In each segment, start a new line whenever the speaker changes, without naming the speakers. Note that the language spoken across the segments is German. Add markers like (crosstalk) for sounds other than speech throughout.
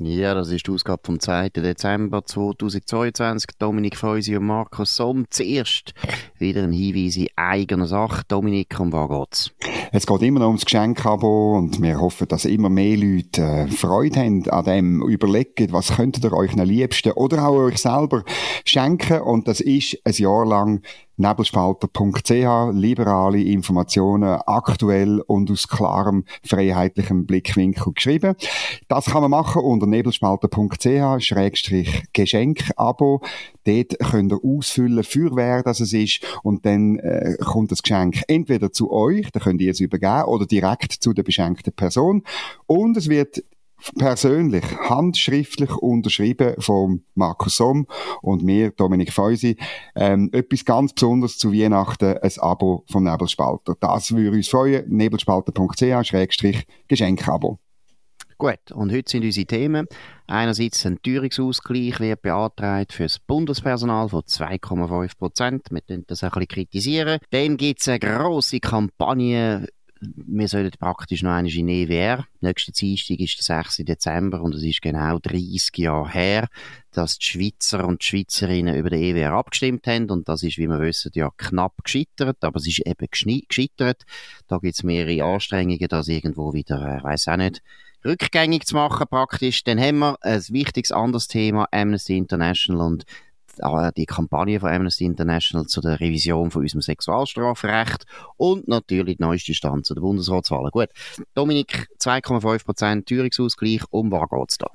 Ja, das ist die Ausgabe vom 2. Dezember 2022. Dominik Feusi und Markus Somm. Zuerst wieder ein Hinweis in eigener Sache. Dominik, um was geht's?
Es geht immer noch ums Geschenkabo und wir hoffen, dass immer mehr Leute äh, Freude haben an dem. Überlegen, was könntet ihr euch am liebsten oder auch euch selber schenken. Und das ist ein Jahr lang nebelspalter.ch, liberale Informationen, aktuell und aus klarem freiheitlichem Blickwinkel geschrieben. Das kann man machen unter nebelspalter.ch, Schrägstrich Geschenkabo. Dort könnt ihr ausfüllen, für wer das es ist, und dann äh, kommt das Geschenk entweder zu euch, da könnt ihr es übergeben, oder direkt zu der beschenkten Person. Und es wird persönlich, handschriftlich unterschrieben von Markus Somm und mir, Dominik Feusi, ähm, etwas ganz Besonderes zu Weihnachten, ein Abo vom Nebelspalter. Das würde uns freuen, nebelspalter.ch-geschenkabo.
Gut, und heute sind unsere Themen. Einerseits ein Teuerungsausgleich wird beantragt für das Bundespersonal von 2,5 Prozent. Wir können das ein bisschen kritisieren. Dann gibt es eine grosse Kampagne wir sollen praktisch noch eine in EWR. Nächster Dienstag ist der 6. Dezember und es ist genau 30 Jahre her, dass die Schweizer und die Schweizerinnen über den EWR abgestimmt haben und das ist, wie wir wissen, ja knapp gescheitert, aber es ist eben gescheitert. Da gibt es mehrere Anstrengungen, das irgendwo wieder, äh, weiß auch nicht, rückgängig zu machen praktisch. Dann haben wir ein wichtiges anderes Thema, Amnesty International und die Kampagne von Amnesty International zu der Revision von unserem Sexualstrafrecht und natürlich die neueste Stand zu den Bundesratswahlen. Gut, Dominik, 2,5% Teuerungsausgleich, um was geht es da?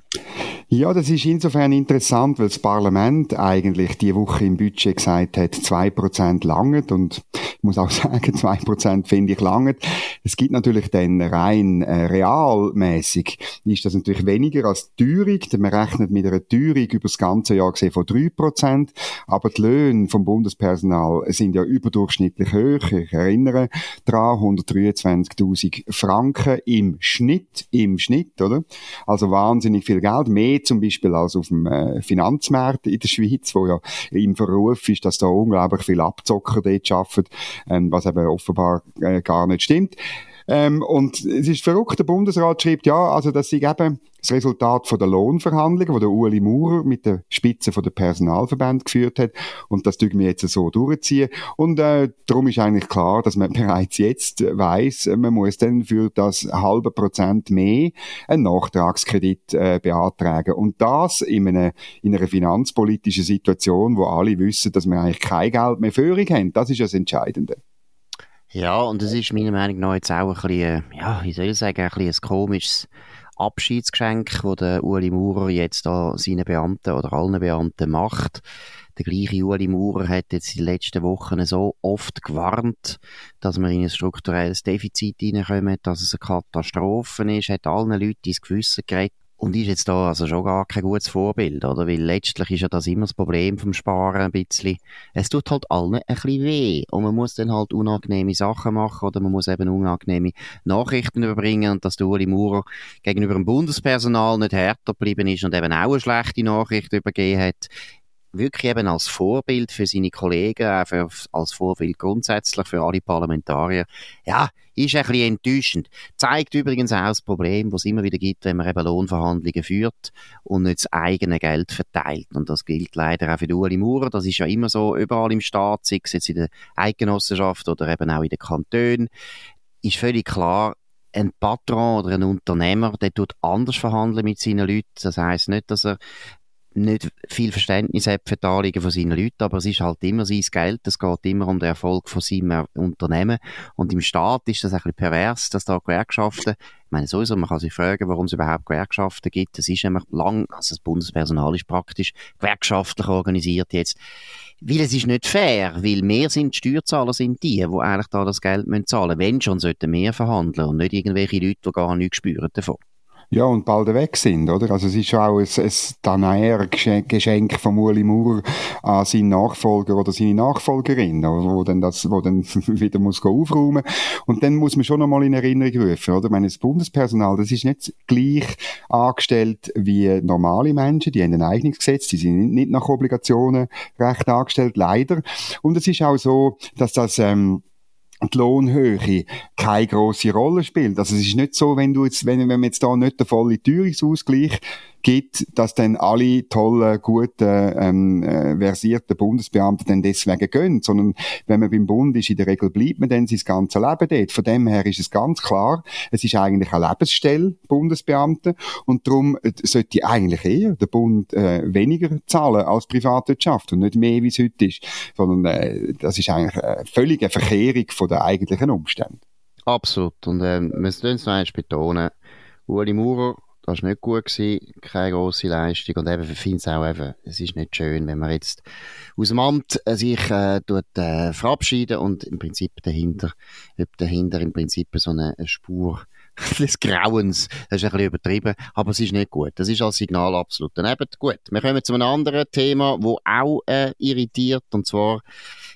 Ja, das ist insofern interessant, weil das Parlament eigentlich die Woche im Budget gesagt hat, 2% langet und ich muss auch (laughs) sagen, 2% finde ich langet. Es gibt natürlich dann rein äh, realmäßig ist das natürlich weniger als die Teuerung, denn man rechnet mit einer Teuerung über das ganze Jahr gesehen von 3%, aber die Löhne vom Bundespersonal sind ja überdurchschnittlich hoch. Ich erinnere daran, 123.000 Franken im Schnitt, im Schnitt, oder? Also wahnsinnig viel Geld, mehr mehr zum Beispiel als auf dem äh, Finanzmarkt in der Schweiz, wo ja im Verruf ist, dass da unglaublich viel Abzocker dort arbeiten, ähm, was eben offenbar äh, gar nicht stimmt. Ähm, und es ist verrückt, der Bundesrat schreibt, ja, also das ist eben das Resultat von der Lohnverhandlungen, wo der Uli Maurer mit der Spitze von der Personalverband geführt hat. Und das tun wir jetzt so durchziehen. Und äh, darum ist eigentlich klar, dass man (laughs) bereits jetzt weiß, man muss dann für das halbe Prozent mehr einen Nachtragskredit äh, beantragen. Und das in einer, in einer finanzpolitischen Situation, wo alle wissen, dass wir eigentlich kein Geld mehr für haben. Das ist das Entscheidende.
Ja, und es ist meiner Meinung nach jetzt auch ein bisschen, ja, wie soll ich sagen, ein bisschen ein komisches Abschiedsgeschenk, das der Uli Maurer jetzt da seinen Beamten oder allen Beamten macht. Der gleiche Uli Maurer hat jetzt in den letzten Wochen so oft gewarnt, dass wir in ein strukturelles Defizit hineinkommen, dass es eine Katastrophe ist, hat allen Leuten ins Gewissen geredet. Und ist jetzt da also schon gar kein gutes Vorbild, oder? Weil letztlich ist ja das immer das Problem vom Sparen ein bisschen. Es tut halt allen ein bisschen weh. Und man muss dann halt unangenehme Sachen machen oder man muss eben unangenehme Nachrichten überbringen und dass der Maurer gegenüber dem Bundespersonal nicht härter geblieben ist und eben auch eine schlechte Nachricht übergeben hat, wirklich eben als Vorbild für seine Kollegen, auch für, als Vorbild grundsätzlich für alle Parlamentarier, ja, ist ein bisschen enttäuschend. Zeigt übrigens auch das Problem, das es immer wieder gibt, wenn man eben Lohnverhandlungen führt und nicht das eigene Geld verteilt. Und das gilt leider auch für die Ueli Maurer. Das ist ja immer so überall im Staat, sei es jetzt in der Eidgenossenschaft oder eben auch in den Kantonen. Ist völlig klar, ein Patron oder ein Unternehmer, der tut anders verhandeln mit seinen Leuten. Das heißt nicht, dass er nicht viel Verständnis hat für die Anliegen von seinen Leuten, aber es ist halt immer sein Geld, es geht immer um den Erfolg von seinem Unternehmen. Und im Staat ist das ein bisschen pervers, dass da Gewerkschaften, ich meine sowieso, man kann sich fragen, warum es überhaupt Gewerkschaften gibt, das ist nämlich lang, also das Bundespersonal ist praktisch gewerkschaftlich organisiert jetzt, weil es ist nicht fair, weil mehr sind die Steuerzahler sind die, die eigentlich da das Geld müssen zahlen, wenn schon sollten mehr verhandeln und nicht irgendwelche Leute, die gar nichts spüren davon.
Ja, und bald weg sind, oder? Also es ist schon auch ein, ein Danaer-Geschenk von Uli Maurer an seinen Nachfolger oder seine Nachfolgerin, wo dann das, wo dann (laughs) wieder muss aufräumen. Und dann muss man schon nochmal in Erinnerung rufen, oder? Ich meine, das Bundespersonal, das ist nicht gleich angestellt wie normale Menschen, die haben ein eigenes Gesetz, die sind nicht nach Obligationen recht angestellt, leider. Und es ist auch so, dass das, ähm, die Lohnhöhe keine große Rolle spielt. Also es ist nicht so, wenn du jetzt, wenn, wenn man jetzt da nicht den vollen Teuerungsausgleich gibt, dass dann alle tollen, guten, ähm, äh, versierten Bundesbeamten dann deswegen gehen, sondern wenn man beim Bund ist, in der Regel bleibt man dann sein ganzes Leben dort. Von dem her ist es ganz klar, es ist eigentlich eine Lebensstelle, Bundesbeamte, und darum äh, sollte eigentlich eher der Bund äh, weniger zahlen als Privatwirtschaft und nicht mehr, wie es heute ist, sondern äh, das ist eigentlich eine völlige Verkehrung von den eigentlichen Umständen.
Absolut. Und ähm, wir müssen es noch einmal betonen, Uli Maurer das war nicht gut, gewesen, keine grosse Leistung. Und eben, ich finde es auch eben, es ist nicht schön, wenn man jetzt aus dem Amt äh, sich äh, tut, äh, verabschieden und im Prinzip dahinter, ob dahinter im Prinzip so eine, eine Spur (laughs) des Grauens, das ist ein bisschen übertrieben, aber es ist nicht gut. Das ist als Signal absolut daneben. Gut, wir kommen zu einem anderen Thema, wo auch äh, irritiert, und zwar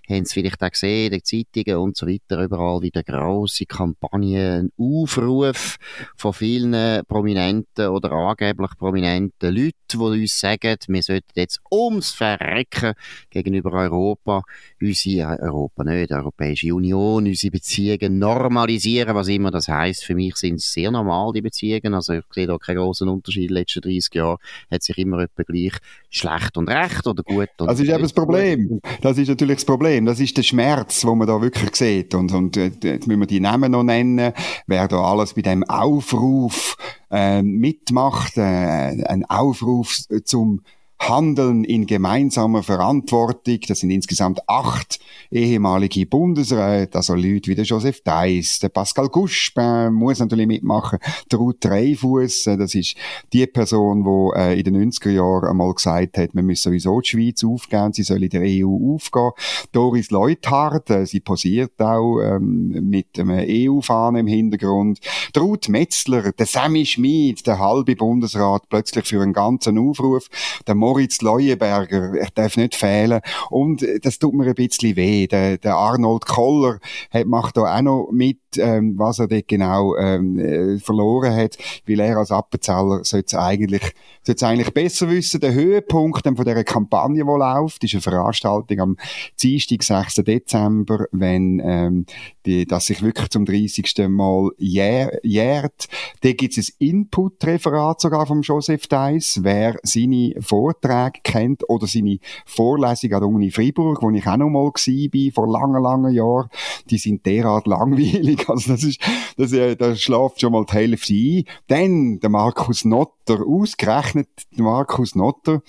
haben Sie vielleicht auch gesehen, in den Zeitungen und so weiter, überall wieder grosse Kampagnen, ein Aufruf von vielen prominenten oder angeblich prominenten Leuten, die uns sagen, wir sollten jetzt ums Verrecken gegenüber Europa, unsere, Europa nicht, Europäische Union, unsere Beziehungen normalisieren, was immer das heisst. Für mich sind es sehr normal, die Beziehungen. Also ich sehe da keinen großen Unterschied. In den letzten 30 Jahren hat sich immer etwa gleich schlecht und recht oder gut. Und
das ist eben das Problem. Das ist natürlich das Problem. Das ist der Schmerz, wo man da wirklich sieht. Und, und äh, jetzt müssen wir die Namen noch nennen. Wer da alles bei dem Aufruf äh, mitmacht, äh, ein Aufruf zum Handeln in gemeinsamer Verantwortung. Das sind insgesamt acht ehemalige Bundesräte, also Leute wie der Joseph Deiss, der Pascal Guspin muss natürlich mitmachen, der Ruth Dreifuss, äh, das ist die Person, die äh, in den 90er Jahren einmal gesagt hat, man müsse sowieso die Schweiz aufgeben, sie soll in der EU aufgehen. Doris Leuthardt, äh, sie posiert auch ähm, mit einem EU-Fahnen im Hintergrund. Der Ruth Metzler, der Sammy Schmid, der halbe Bundesrat, plötzlich für einen ganzen Aufruf, der Moritz Leuenberger, er darf nicht fehlen. Und äh, das tut mir ein bisschen weh. Der, der Arnold Koller hat, macht da auch noch mit, ähm, was er dort genau ähm, äh, verloren hat, weil er als Appenzeller sollte es eigentlich, sollte eigentlich besser wissen. Der Höhepunkt von dieser Kampagne, die läuft, ist eine Veranstaltung am Dienstag, 6. Dezember, wenn ähm, die, das sich wirklich zum 30. Mal jährt. jährt. Da gibt es ein Input-Referat sogar vom Joseph Deiss, wer seine Vorträge kennt oder seine Vorlesung an der Uni Freiburg, wo ich auch noch mal war, vor langen, langen Jahren. Die sind derart (laughs) langweilig. (laughs) Also das ist, das, äh, da schlaft schon mal die Hälfte ein. Dann der Markus Notter, ausgerechnet der Markus Notter,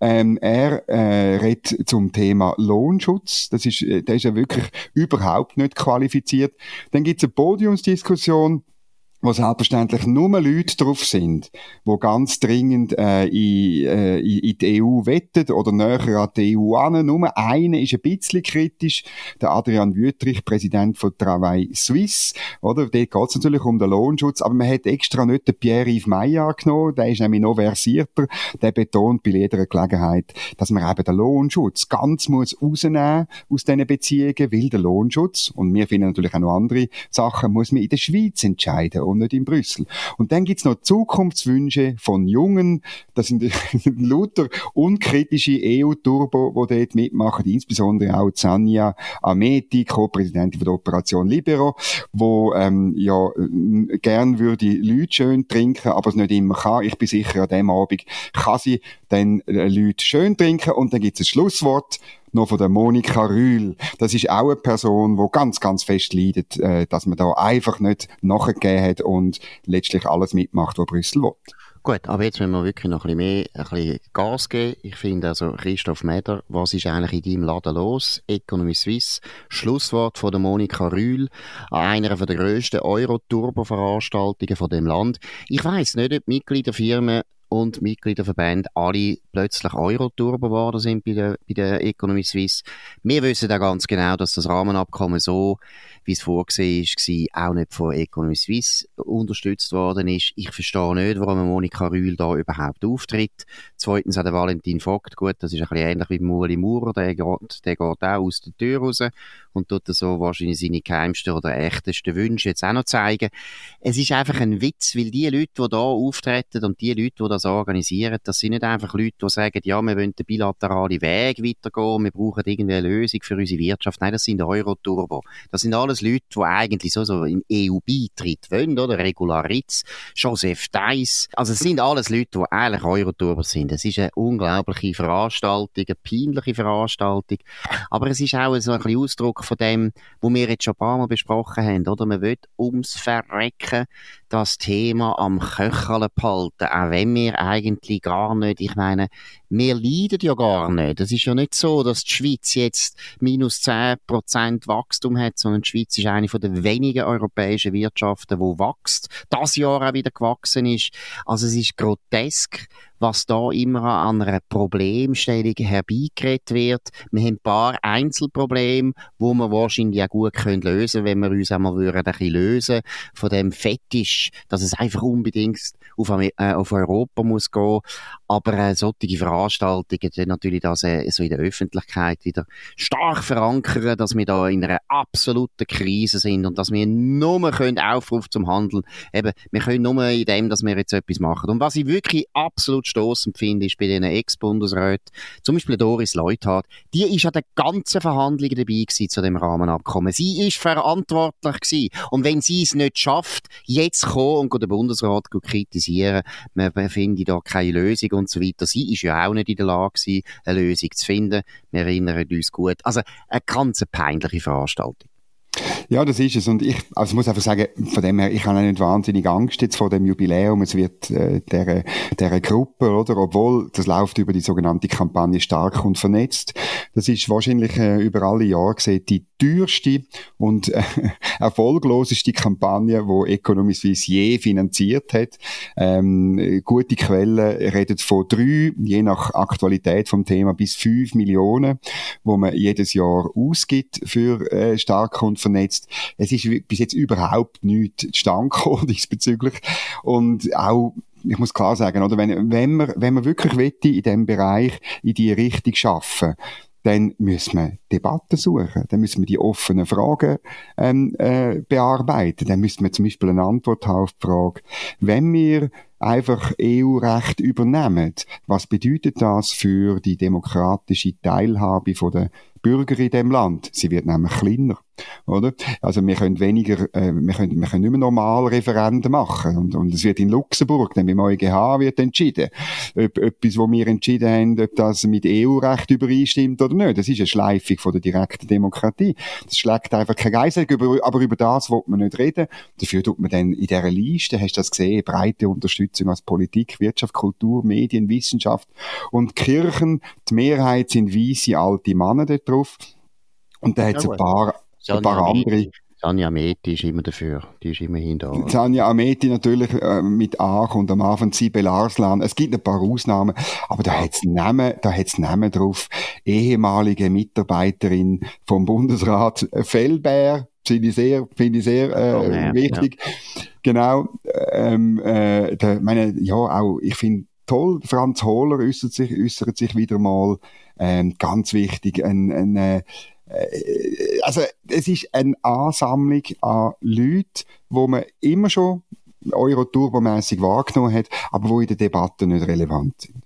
ähm, er äh, redet zum Thema Lohnschutz. Das ist, äh, der ist ja wirklich überhaupt nicht qualifiziert. Dann gibt es eine Podiumsdiskussion wo selbstverständlich nur Leute drauf sind, wo ganz dringend äh, in, äh, in die EU wettet oder näher an die EU an. Nur einer ist ein bisschen kritisch, der Adrian Wüttrich, Präsident von Travail Suisse. Oder? Dort geht es natürlich um den Lohnschutz, aber man hat extra nicht den Pierre-Yves Meyer genommen, der ist nämlich noch versierter, der betont bei jeder Gelegenheit, dass man eben den Lohnschutz ganz muss rausnehmen aus diesen Beziehungen, weil der Lohnschutz, und wir finden natürlich auch noch andere Sachen, muss man in der Schweiz entscheiden und nicht in Brüssel. Und dann gibt's noch Zukunftswünsche von Jungen, das sind (laughs) lauter unkritische EU-Turbo, die dort mitmachen, insbesondere auch Zania Ameti, Co-Präsidentin der Operation Libero, wo ähm, ja gern würde Leute schön trinken, aber es nicht immer kann. Ich bin sicher, an dem Abend kann sie dann äh, Leute schön trinken und dann gibt's ein Schlusswort noch von der Monika Rühl. Das ist auch eine Person, die ganz, ganz fest leidet, äh, dass man da einfach nicht nachgegeben hat und letztlich alles mitmacht, was Brüssel will.
Gut, aber jetzt müssen wir wirklich noch ein bisschen mehr ein bisschen Gas geben. Ich finde also, Christoph Meder, was ist eigentlich in deinem Laden los? Economy Suisse, Schlusswort von der Monika Rühl, einer der grössten Euro-Turbo-Veranstaltungen von dem Land. Ich weiss nicht, ob Mitgliederfirmen und Mitgliederverbände alle plötzlich Euro-Turbo geworden sind bei der, bei der Economy Suisse. Wir wissen da ganz genau, dass das Rahmenabkommen so wie es vorgesehen war, auch nicht von Economy Suisse unterstützt worden ist. Ich verstehe nicht, warum Monika Rühl da überhaupt auftritt. Zweitens hat der Valentin Vogt, gut, das ist ein bisschen ähnlich wie Muli Maurer, der geht, der geht auch aus der Tür raus und tut so wahrscheinlich seine geheimsten oder echtesten Wünsche jetzt auch noch zeigen. Es ist einfach ein Witz, weil die Leute, die da auftreten und die Leute, die das organisieren, das sind nicht einfach Leute, die sagen, ja, wir wollen den bilateralen Weg weitergehen, wir brauchen irgendwie eine Lösung für unsere Wirtschaft. Nein, das sind Euro-Turbo. Das sind alles Leute, die eigentlich so, so in EU-Beitritt wollen, oder? Regularitz, Joseph Deiss. Also es sind alles Leute, die eigentlich Euro-Turbo sind. Es ist eine unglaubliche Veranstaltung, eine peinliche Veranstaltung. Aber es ist auch so ein bisschen Ausdruck von dem, was wir jetzt schon ein paar Mal besprochen haben, oder? Man will ums Verrecken das Thema am Köcheln behalten, auch wenn wir eigentlich gar nicht, ich meine, wir leiden ja gar nicht. Es ist ja nicht so, dass die Schweiz jetzt minus 10% Wachstum hat, sondern die Schweiz ist eine den wenigen europäischen Wirtschaften, die wächst. Das Jahr auch wieder gewachsen ist. Also es ist grotesk, was da immer an einer Problemstellung herbeigeredet wird. Wir haben ein paar Einzelprobleme, wo wir wahrscheinlich auch gut können lösen wenn wir uns einmal würden ein bisschen lösen von dem Fetisch, dass es einfach unbedingt auf, äh, Europa muss gehen. Aber äh, solche Veranstaltungen dann natürlich das äh, so in der Öffentlichkeit wieder stark verankern, dass wir da in einer absoluten Krise sind und dass wir nur können Aufruf zum Handeln, eben, wir können nur in dem, dass wir jetzt etwas machen. Und was ich wirklich absolut stoßend finde, ist bei diesen Ex-Bundesräten, zum Beispiel Doris Leuthard, die ist an den ganzen Verhandlungen dabei gewesen zu dem Rahmenabkommen. Sie ist verantwortlich gewesen. Und wenn sie es nicht schafft, jetzt kommen und den Bundesrat kritisieren, man findet da keine Lösung und so weiter. Sie ist ja auch nicht in der Lage gewesen, eine Lösung zu finden. Wir erinnern uns gut. Also, eine ganz peinliche Veranstaltung.
Ja, das ist es. Und ich also muss einfach sagen, von dem her, ich habe nicht wahnsinnig Angst jetzt vor dem Jubiläum. Es wird äh, der, der Gruppe, oder? Obwohl, das läuft über die sogenannte Kampagne stark und vernetzt. Das ist wahrscheinlich äh, über alle Jahre gesehen die teuerste und äh, (laughs) erfolgloseste Kampagne, wo Economy Suisse je finanziert hat. Ähm, gute Quellen reden von drei, je nach Aktualität vom Thema, bis fünf Millionen, wo man jedes Jahr ausgibt für äh, stark und vernetzt. Es ist bis jetzt überhaupt nichts zustande gekommen (laughs) diesbezüglich. Und auch ich muss klar sagen, oder, wenn, wenn man, wenn man wirklich wette, in diesem Bereich in die Richtung schaffen, dann müssen wir Debatten suchen, dann müssen wir die offenen Fragen ähm, äh, bearbeiten, dann müssen wir zum Beispiel eine Antwort haben auf die Frage, wenn wir einfach EU-Recht übernehmen, was bedeutet das für die demokratische Teilhabe von der Bürger in dem Land? Sie wird nämlich kleiner oder? Also wir können weniger, äh, wir können, wir können nicht mehr normal Referenden machen und, und es wird in Luxemburg, dann beim EuGH wird entschieden, ob etwas, wo wir entschieden haben, ob das mit EU-Recht übereinstimmt oder nicht. Das ist eine Schleifung von der direkten Demokratie. Das schlägt einfach kein Geisel, aber über das will man nicht reden. Dafür tut man dann in dieser Liste, hast du das gesehen, breite Unterstützung als Politik, Wirtschaft, Kultur, Medien, Wissenschaft und Kirchen. Die Mehrheit sind weisse alte Männer dort drauf. Und da hat es ein paar ein paar andere.
Sanja Ameti ist immer dafür. Die ist immerhin da.
Sanja Ameti natürlich äh, mit A und am Anfang Sibel Arslan. Es gibt ein paar Ausnahmen, aber da hat es Namen, da hat's Namen drauf. Ehemalige Mitarbeiterin vom Bundesrat Fellbär. Finde ich sehr, finde ich sehr äh, oh, wichtig. Ja. Genau. Ähm, äh, der, meine, ja, auch, ich finde toll, Franz Hohler äußert sich, äußert sich wieder mal, ähm, ganz wichtig, ein, ein, äh, äh, also es ist eine Ansammlung an Leuten, wo man immer schon Euro-Turbo-mässig wahrgenommen hat, aber wo in der Debatte nicht relevant sind.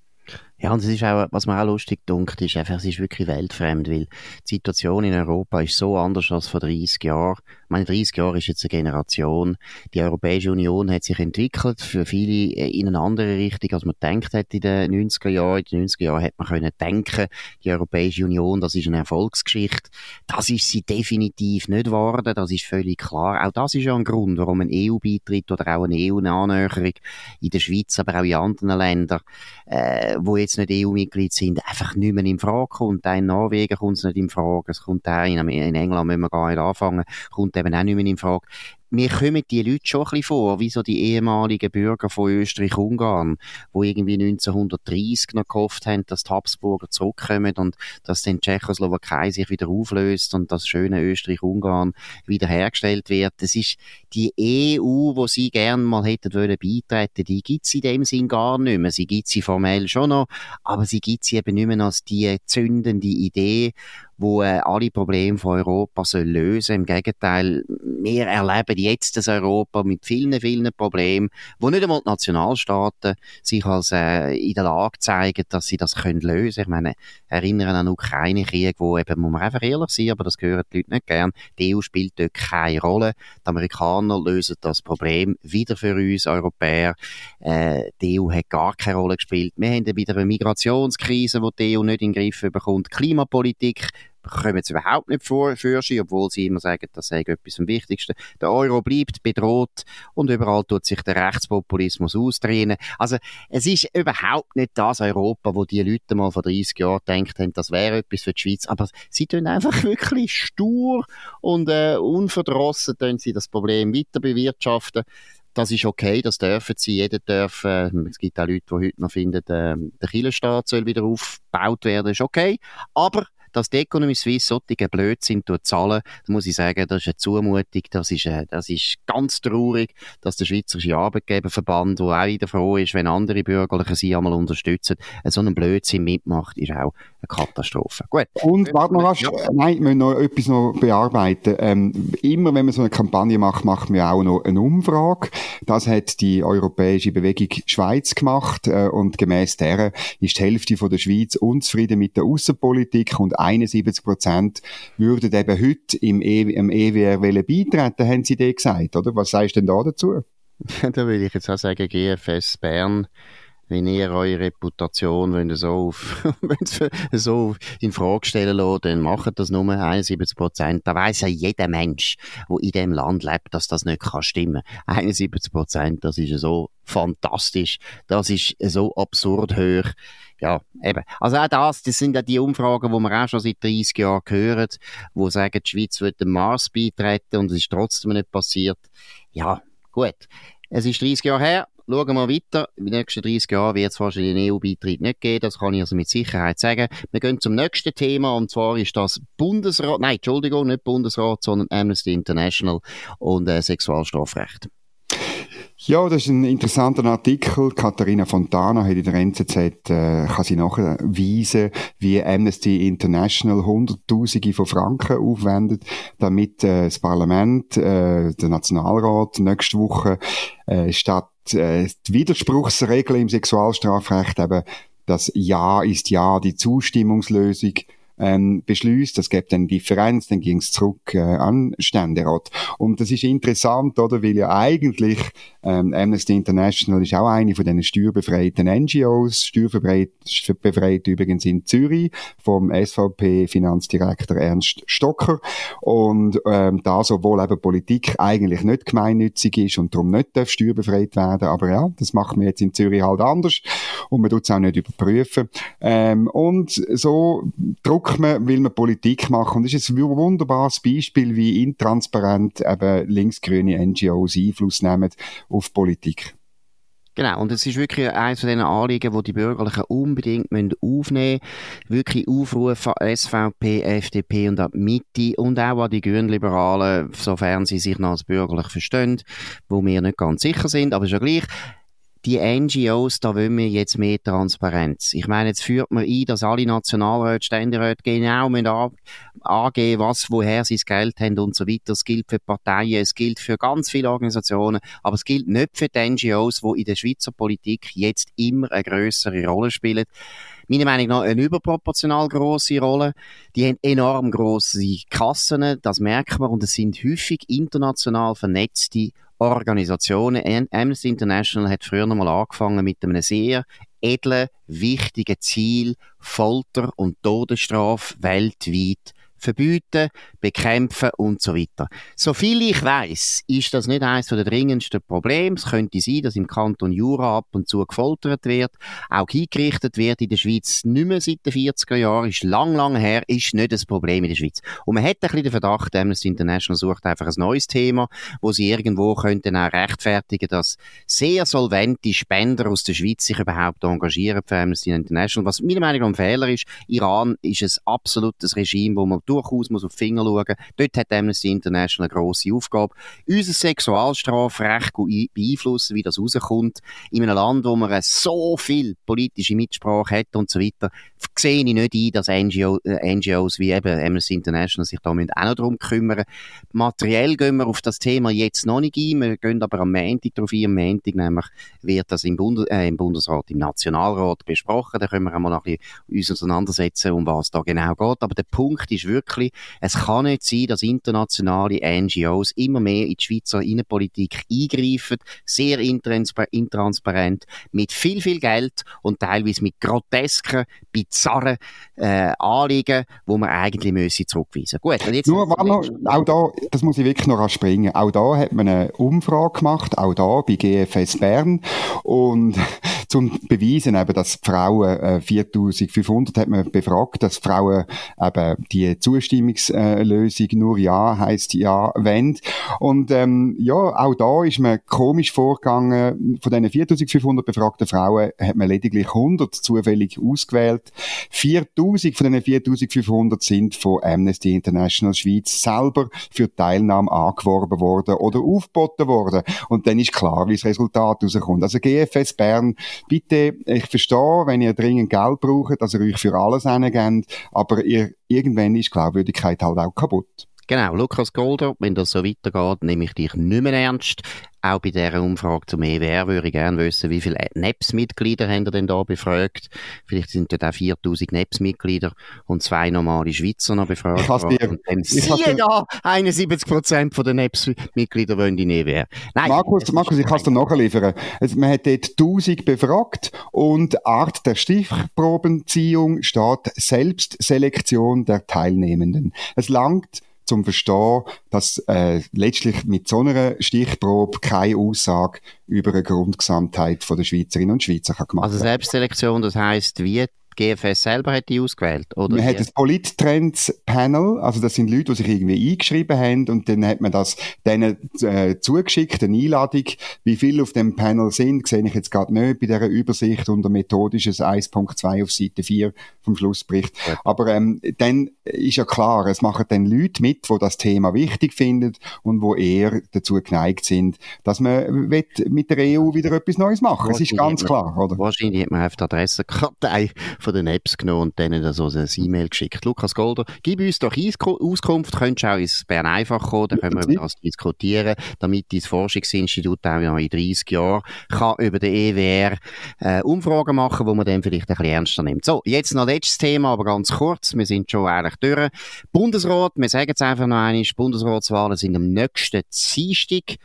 Ja, und es ist auch, was mir auch lustig dunkt, ist einfach, es ist wirklich weltfremd, weil die Situation in Europa ist so anders als vor 30 Jahren. Ich meine, 30 Jahre ist jetzt eine Generation. Die Europäische Union hat sich entwickelt, für viele äh, in eine andere Richtung, als man denkt hat in den 90er Jahren. In den 90er Jahren hat man können denken, die Europäische Union, das ist eine Erfolgsgeschichte. Das ist sie definitiv nicht geworden, das ist völlig klar. Auch das ist ja ein Grund, warum ein EU-Beitritt oder auch eine EU-Annäherung in der Schweiz, aber auch in anderen Ländern, äh, wo jetzt nicht EU-Mitglied sind, einfach nicht mehr in Frage kommt. Auch in Norwegen kommt es nicht in Frage. Es kommt auch in, in England, wenn wir gar nicht anfangen, kommt eben auch nicht mehr in Frage. Mir kommen die Leute schon ein bisschen vor, wie so die ehemaligen Bürger von Österreich-Ungarn, wo irgendwie 1930 noch gehofft haben, dass die Habsburger zurückkommen und dass dann Tschechoslowakei sich wieder auflöst und das schöne Österreich-Ungarn wiederhergestellt wird. Das ist die EU, wo sie gerne mal hätten wollen beitreten, die gibt es in dem Sinn gar nicht mehr. Sie gibt sie formell schon noch, aber sie gibt sie eben nicht mehr als die zündende Idee, wo äh, alle Probleme von Europa soll lösen. Im Gegenteil, wir erleben jetzt das Europa mit vielen, vielen Problemen, wo nicht einmal die Nationalstaaten sich als äh, in der Lage zeigen, dass sie das können lösen. Ich meine, erinnern an Ukraine-Krieg, wo eben, muss man einfach ehrlich sein, aber das gehören die Leute nicht gern. Die EU spielt dort keine Rolle. Die Amerikaner lösen das Problem wieder für uns Europäer. Äh, die EU hat gar keine Rolle gespielt. Wir haben wieder eine Migrationskrise, die die EU nicht in den Griff bekommt. Klimapolitik kommen jetzt überhaupt nicht vor, für sie, obwohl sie immer sagen, das sei etwas am Wichtigsten. Der Euro bleibt bedroht und überall tut sich der Rechtspopulismus ausdrehen. Also, es ist überhaupt nicht das Europa, wo die Leute mal vor 30 Jahren gedacht haben, das wäre etwas für die Schweiz. Aber sie tun einfach (laughs) wirklich stur und äh, unverdrossen tun sie das Problem weiter bewirtschaften das ist okay, das dürfen sie, jeder darf, äh, es gibt auch Leute, die heute noch finden, äh, der Kirchenstaat soll wieder aufgebaut werden, ist okay, aber dass die Economy Suisse solche Blödsinn zahlen, das muss ich sagen, das ist eine Zumutung, das ist, äh, das ist ganz traurig, dass der Schweizerische Arbeitgeberverband, der auch wieder froh ist, wenn andere Bürgerliche sie einmal unterstützen, so einen Blödsinn mitmacht, ist auch eine Katastrophe.
Gut. Und warte noch, ja. nein, wir müssen noch etwas noch bearbeiten. Ähm, immer wenn man so eine Kampagne macht, macht man auch noch eine Umfrage. Das hat die Europäische Bewegung Schweiz gemacht äh, und gemäß der ist die Hälfte von der Schweiz unzufrieden mit der Außenpolitik und 71 Prozent würden eben heute im, e im EWR beitreten, haben sie dir gesagt, oder? Was sagst du denn da dazu? (laughs)
da würde ich jetzt auch sagen, GFS Bern wenn ihr eure Reputation wenn so, auf, (laughs) so in Frage stellen lässt, dann macht das nur 71 Prozent. Da weiß ja jeder Mensch, der in dem Land lebt, dass das nicht kann stimmen. 71 Prozent, das ist so fantastisch. Das ist so absurd hoch. Ja, eben. Also auch das, das sind ja die Umfragen, die wir auch schon seit 30 Jahren hören, die sagen, die Schweiz wird dem Mars beitreten und es ist trotzdem nicht passiert. Ja, gut. Es ist 30 Jahre her, Schauen wir weiter. In den nächsten 30 Jahren wird es wahrscheinlich einen EU-Beitritt nicht geben. Das kann ich also mit Sicherheit sagen. Wir gehen zum nächsten Thema und zwar ist das Bundesrat, nein, Entschuldigung, nicht Bundesrat, sondern Amnesty International und äh, Sexualstrafrecht.
Ja, das ist ein interessanter Artikel. Katharina Fontana hat in der NZZ, äh, kann sie nachweisen, wie Amnesty International Hunderttausende von Franken aufwendet, damit äh, das Parlament, äh, der Nationalrat nächste Woche äh, statt äh, die Widerspruchsregel im Sexualstrafrecht eben das Ja ist Ja, die Zustimmungslösung ähm, beschließt. Das gibt dann Differenz, dann ging es zurück äh, an Ständerat. Und das ist interessant, oder? Weil ja eigentlich ähm, Amnesty International ist auch eine von diesen steuerbefreiten NGOs, steuerbefreit übrigens in Zürich vom SVP-Finanzdirektor Ernst Stocker. Und ähm, da sowohl eben Politik eigentlich nicht gemeinnützig ist und darum nicht darf steuerbefreit werden, aber ja, das macht man jetzt in Zürich halt anders und man tut es auch nicht überprüfen. Ähm, und so man, will man Politik machen und das ist ein wunderbares Beispiel, wie intransparent eben linksgrüne NGOs Einfluss nehmen auf Politik.
Genau, und es ist wirklich eines von den Anliegen, die die Bürgerlichen unbedingt aufnehmen müssen. Wirklich aufrufen an SVP, FDP und an die Mitte und auch an die Grünliberalen, sofern sie sich noch als bürgerlich verstehen, wo wir nicht ganz sicher sind, aber ja gleich die NGOs, da wollen wir jetzt mehr Transparenz. Ich meine, jetzt führt man ein, dass alle Nationalräte, Ständeräte genau angeben, was, woher sie das Geld haben und so weiter. Es gilt für Parteien, es gilt für ganz viele Organisationen, aber es gilt nicht für die NGOs, die in der Schweizer Politik jetzt immer eine größere Rolle spielen meiner Meinung nach eine überproportional große Rolle. Die haben enorm große Kassen, das merkt man, und es sind häufig international vernetzte Organisationen. Amnesty International hat früher noch mal angefangen mit einem sehr edlen, wichtigen Ziel, Folter und Todesstrafe weltweit verbieten, bekämpfen und so weiter. So viel ich weiß, ist das nicht eines der dringendsten Probleme. Es könnte sein, dass im Kanton Jura ab und zu gefoltert wird, auch hingerichtet wird in der Schweiz nicht mehr seit den 40er Jahren, ist lang, lang her, ist nicht das Problem in der Schweiz. Und man hat ein bisschen den Verdacht, Amnesty International sucht einfach ein neues Thema, wo sie irgendwo könnten auch rechtfertigen, dass sehr solvente Spender aus der Schweiz sich überhaupt engagieren für Amnesty International. Was meiner Meinung nach ein Fehler ist, Iran ist ein absolutes Regime, wo man durchaus muss auf die Finger schauen. Dort hat Amnesty International eine grosse Aufgabe. Unser Sexualstrafrecht beeinflussen, wie das rauskommt. In einem Land, wo man so viel politische Mitsprache hat und so weiter, sehe ich nicht ein, dass NGO, äh, NGOs wie eben Amnesty International sich da auch noch darum kümmern. Materiell gehen wir auf das Thema jetzt noch nicht ein. Wir gehen aber am Montag darauf ein. Am Montag nämlich wird das im, Bund äh, im Bundesrat, im Nationalrat besprochen. Da können wir einmal noch ein bisschen uns auseinandersetzen, um was da genau geht. Aber der Punkt ist wirklich, es kann nicht sein, dass internationale NGOs immer mehr in die Schweizer Innenpolitik eingreifen, sehr intransparent, mit viel, viel Geld und teilweise mit grotesken, bizarren äh, Anliegen, wo man eigentlich müsse zurückweisen.
Gut, und jetzt Nur, noch, auch da, das muss ich wirklich noch anspringen. Auch da hat man eine Umfrage gemacht, auch da bei GFS Bern und (laughs) zum beweisen eben, dass Frauen äh, 4500 hat man befragt, dass Frauen eben die Zustimmungslösung nur ja heißt ja wenn. Und ähm, ja auch da ist man komisch vorgegangen. Von diesen 4500 befragten Frauen hat man lediglich 100 zufällig ausgewählt. 4000 von diesen 4500 sind von Amnesty International Schweiz selber für Teilnahme angeworben worden oder aufgeboten worden. Und dann ist klar wie das Resultat rauskommt. Also GFS Bern bitte, ich verstehe, wenn ihr dringend Geld braucht, dass ihr euch für alles hingebt, aber ihr, irgendwann ist Glaubwürdigkeit halt auch kaputt.
Genau, Lukas Golder, wenn das so weitergeht, nehme ich dich nicht mehr ernst. Auch bei dieser Umfrage zum EWR würde ich gerne wissen, wie viele NEPS-Mitglieder haben ihr denn da befragt? Vielleicht sind dort auch 4000 NEPS-Mitglieder und zwei normale Schweizer noch befragt. Ich
dir,
und siehe da, 71 Prozent der NEPS-Mitglieder wollen in EWR.
Nein, Markus, Markus, ich kann es dir nachliefern. Also, man hat dort 1000 befragt und Art der Stichprobenziehung steht Selbstselektion der Teilnehmenden. Es langt zum Verstehen, dass äh, letztlich mit so einer Stichprobe keine Aussage über eine Grundgesamtheit von der Schweizerinnen und Schweizer kann gemacht
Also Selbstselektion, das heißt, wie GFS selber hat die ausgewählt, oder?
Man hat das Polit-Trends-Panel, also das sind Leute, die sich irgendwie eingeschrieben haben und dann hat man das denen äh, zugeschickt, eine Einladung. Wie viele auf dem Panel sind, sehe ich jetzt gerade nicht bei dieser Übersicht unter methodisches 1.2 auf Seite 4 vom Schlussbericht. Ja. Aber ähm, dann ist ja klar, es machen dann Leute mit, die das Thema wichtig finden und wo eher dazu geneigt sind, dass man mit der EU wieder etwas Neues machen. Es ist ganz klar, oder?
Wahrscheinlich hat man einfach die Adressenkartei von den Apps genommen und denen so ein E-Mail geschickt. Lukas Golder, gib uns doch Auskunft, könntest du auch ins Bern einfach kommen, dann können wir über das diskutieren, damit dein Forschungsinstitut auch noch in 30 Jahren kann über den EWR äh, Umfragen machen, wo man dann vielleicht ein bisschen ernster nimmt. So, jetzt noch letztes Thema, aber ganz kurz, wir sind schon eigentlich durch. Bundesrat, wir sagen es einfach noch einmal, Bundesratswahlen sind am nächsten Dienstag.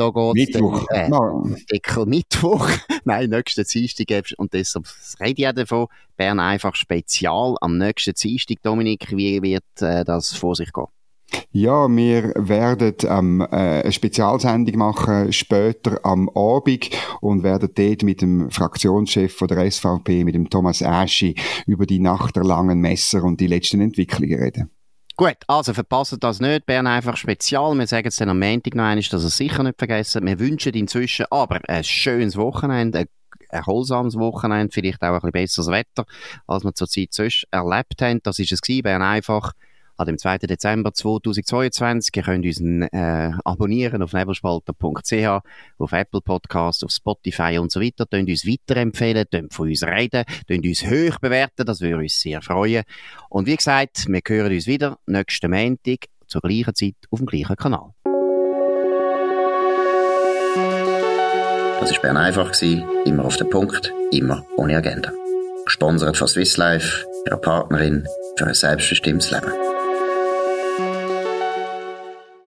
Da geht
Mittwoch.
Äh. Deckel Mittwoch. (laughs) Nein, nächsten Dienstag. Und deshalb rede ich auch davon. Bern einfach spezial am nächsten Dienstag. Dominik, wie wird äh, das vor sich gehen?
Ja, wir werden ähm, äh, eine Spezialsendung machen später am Abend und werden dort mit dem Fraktionschef von der SVP, mit dem Thomas Aschi, über die Nacht der langen Messer und die letzten Entwicklungen reden.
Gut, also verpasst das nicht. Bern einfach spezial. Wir sagen es dann am Montag noch einmal, dass ihr sicher nicht vergessen. Wir wünschen inzwischen aber ein schönes Wochenende, ein erholsames Wochenende, vielleicht auch ein bisschen besseres Wetter, als wir zurzeit sonst erlebt haben. Das ist es gewesen. Bern einfach an dem 2. Dezember 2022. Ihr könnt uns äh, abonnieren auf nebelspalter.ch, auf Apple Podcasts, auf Spotify und so weiter. Könnt uns weiterempfehlen, könnt von uns reden, könnt uns hoch bewerten, das würde uns sehr freuen. Und wie gesagt, wir hören uns wieder nächsten Montag zur gleichen Zeit auf dem gleichen Kanal.
Das war Bern einfach, immer auf den Punkt, immer ohne Agenda. Gesponsert von Swiss Life, ihrer Partnerin für ein selbstbestimmtes Leben.